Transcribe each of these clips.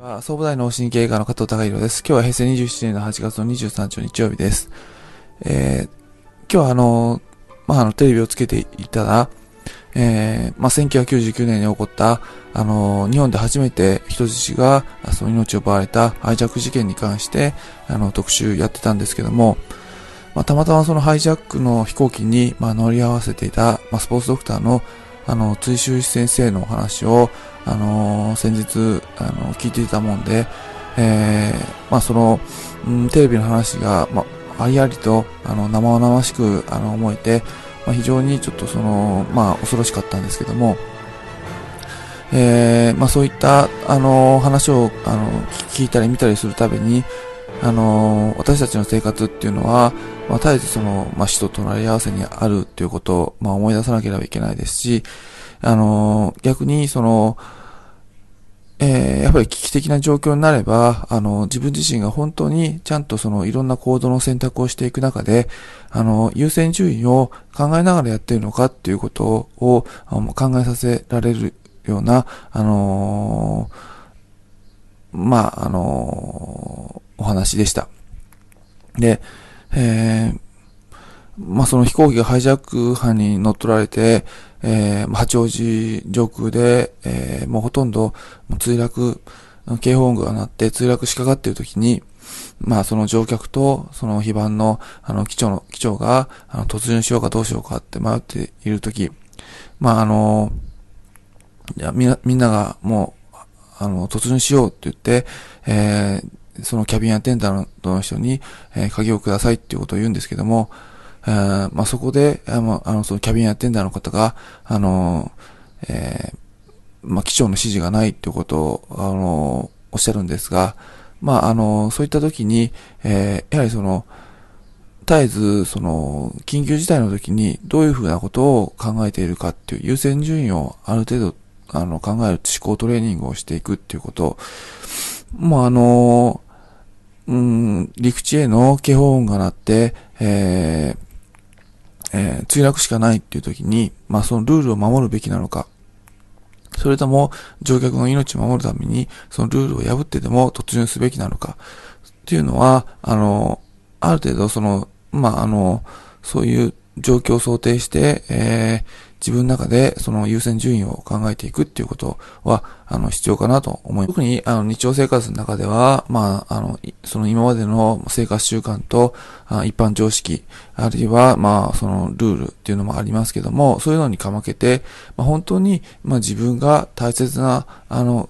は総武大脳神経外科の加藤孝弘です。今日は平成27年の8月の23日の日曜日です。えー、今日はあの、まあ、あの、テレビをつけていたら、えー、まあ、1999年に起こった、あの、日本で初めて人質が、その命を奪われたハイジャック事件に関して、あの、特集やってたんですけども、まあ、たまたまそのハイジャックの飛行機に、まあ、乗り合わせていた、まあ、スポーツドクターの、あの、追収先生のお話を、あの、先日、あの聞いていたもんで、えー、まあその、うん、テレビの話が、まあ、ありありと、あの、生々しく、あの、思えて、まあ、非常にちょっとその、まあ、恐ろしかったんですけども、えー、まあそういった、あの、話を、あの、聞いたり見たりするたびに、あの、私たちの生活っていうのは、まあ、絶えずその、まあ、死と隣り合わせにあるっていうことを、まあ、思い出さなければいけないですし、あの、逆に、その、えー、やっぱり危機的な状況になれば、あの、自分自身が本当にちゃんとそのいろんな行動の選択をしていく中で、あの、優先順位を考えながらやっているのかっていうことを考えさせられるような、あのー、まあ、あのー、お話でした。で、えー、まあ、その飛行機がハイジャック犯に乗っ取られて、えー、八王子上空で、えー、もうほとんど墜落、警報音が鳴って墜落しかかっている時に、まあその乗客とその非番のあの機長の、機長があの突入しようかどうしようかって迷っている時、まああの、いやみんな、みんながもう、あの、突入しようって言って、えー、そのキャビンアテンダーの人に、えー、鍵をくださいっていうことを言うんですけども、えー、まあ、そこで、あの、あのそのキャビンアテンダーの方が、あの、えー、まあ、機長の指示がないっていうことを、あの、おっしゃるんですが、まあ、あの、そういった時に、えー、やはりその、絶えず、その、緊急事態の時にどういうふうなことを考えているかっていう優先順位をある程度、あの、考える思考トレーニングをしていくっていうこと、もうあの、うん、陸地への警報音が鳴って、えー、えー、墜落しかないっていう時に、まあそのルールを守るべきなのか、それとも乗客の命を守るために、そのルールを破ってでも突入すべきなのか、っていうのは、あの、ある程度その、まああの、そういう状況を想定して、えー、自分の中でその優先順位を考えていくっていうことは、あの、必要かなと思います。特に、あの、日常生活の中では、まあ、あの、その今までの生活習慣と、あ一般常識、あるいは、まあ、そのルールっていうのもありますけども、そういうのにかまけて、まあ、本当に、まあ、自分が大切な、あの、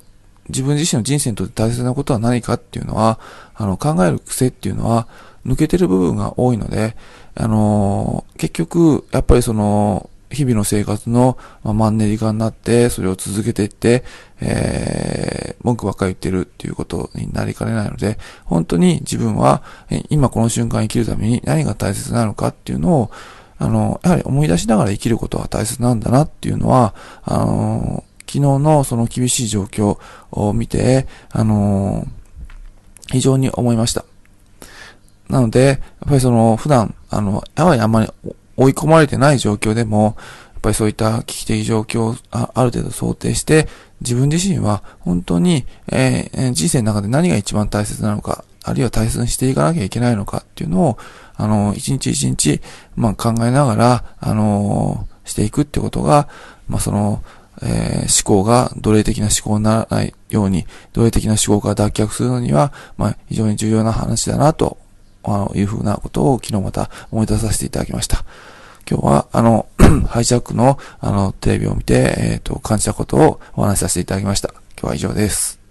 自分自身の人生にとって大切なことは何かっていうのは、あの、考える癖っていうのは、抜けてる部分が多いので、あのー、結局、やっぱりその、日々の生活の、まマンネリ化になって、それを続けていって、えー、文句ばっかり言ってるっていうことになりかねないので、本当に自分は、今この瞬間生きるために何が大切なのかっていうのを、あの、やはり思い出しながら生きることは大切なんだなっていうのは、あの、昨日のその厳しい状況を見て、あの、非常に思いました。なので、やっぱりその、普段、あの、やはりあんまり追い込まれてない状況でも、やっぱりそういった危機的状況をあある程度想定して、自分自身は本当に、えー、人生の中で何が一番大切なのか、あるいは大切にしていかなきゃいけないのかっていうのを、あの、一日一日、まあ、考えながら、あのー、していくってことが、まあ、その、えー、思考が奴隷的な思考にならないように、奴隷的な思考から脱却するのには、まあ、非常に重要な話だなとあの、いうふうなことを昨日また思い出させていただきました。今日は、あの、ハイジャックの、あの、テレビを見て、えっ、ー、と、感じたことをお話しさせていただきました。今日は以上です。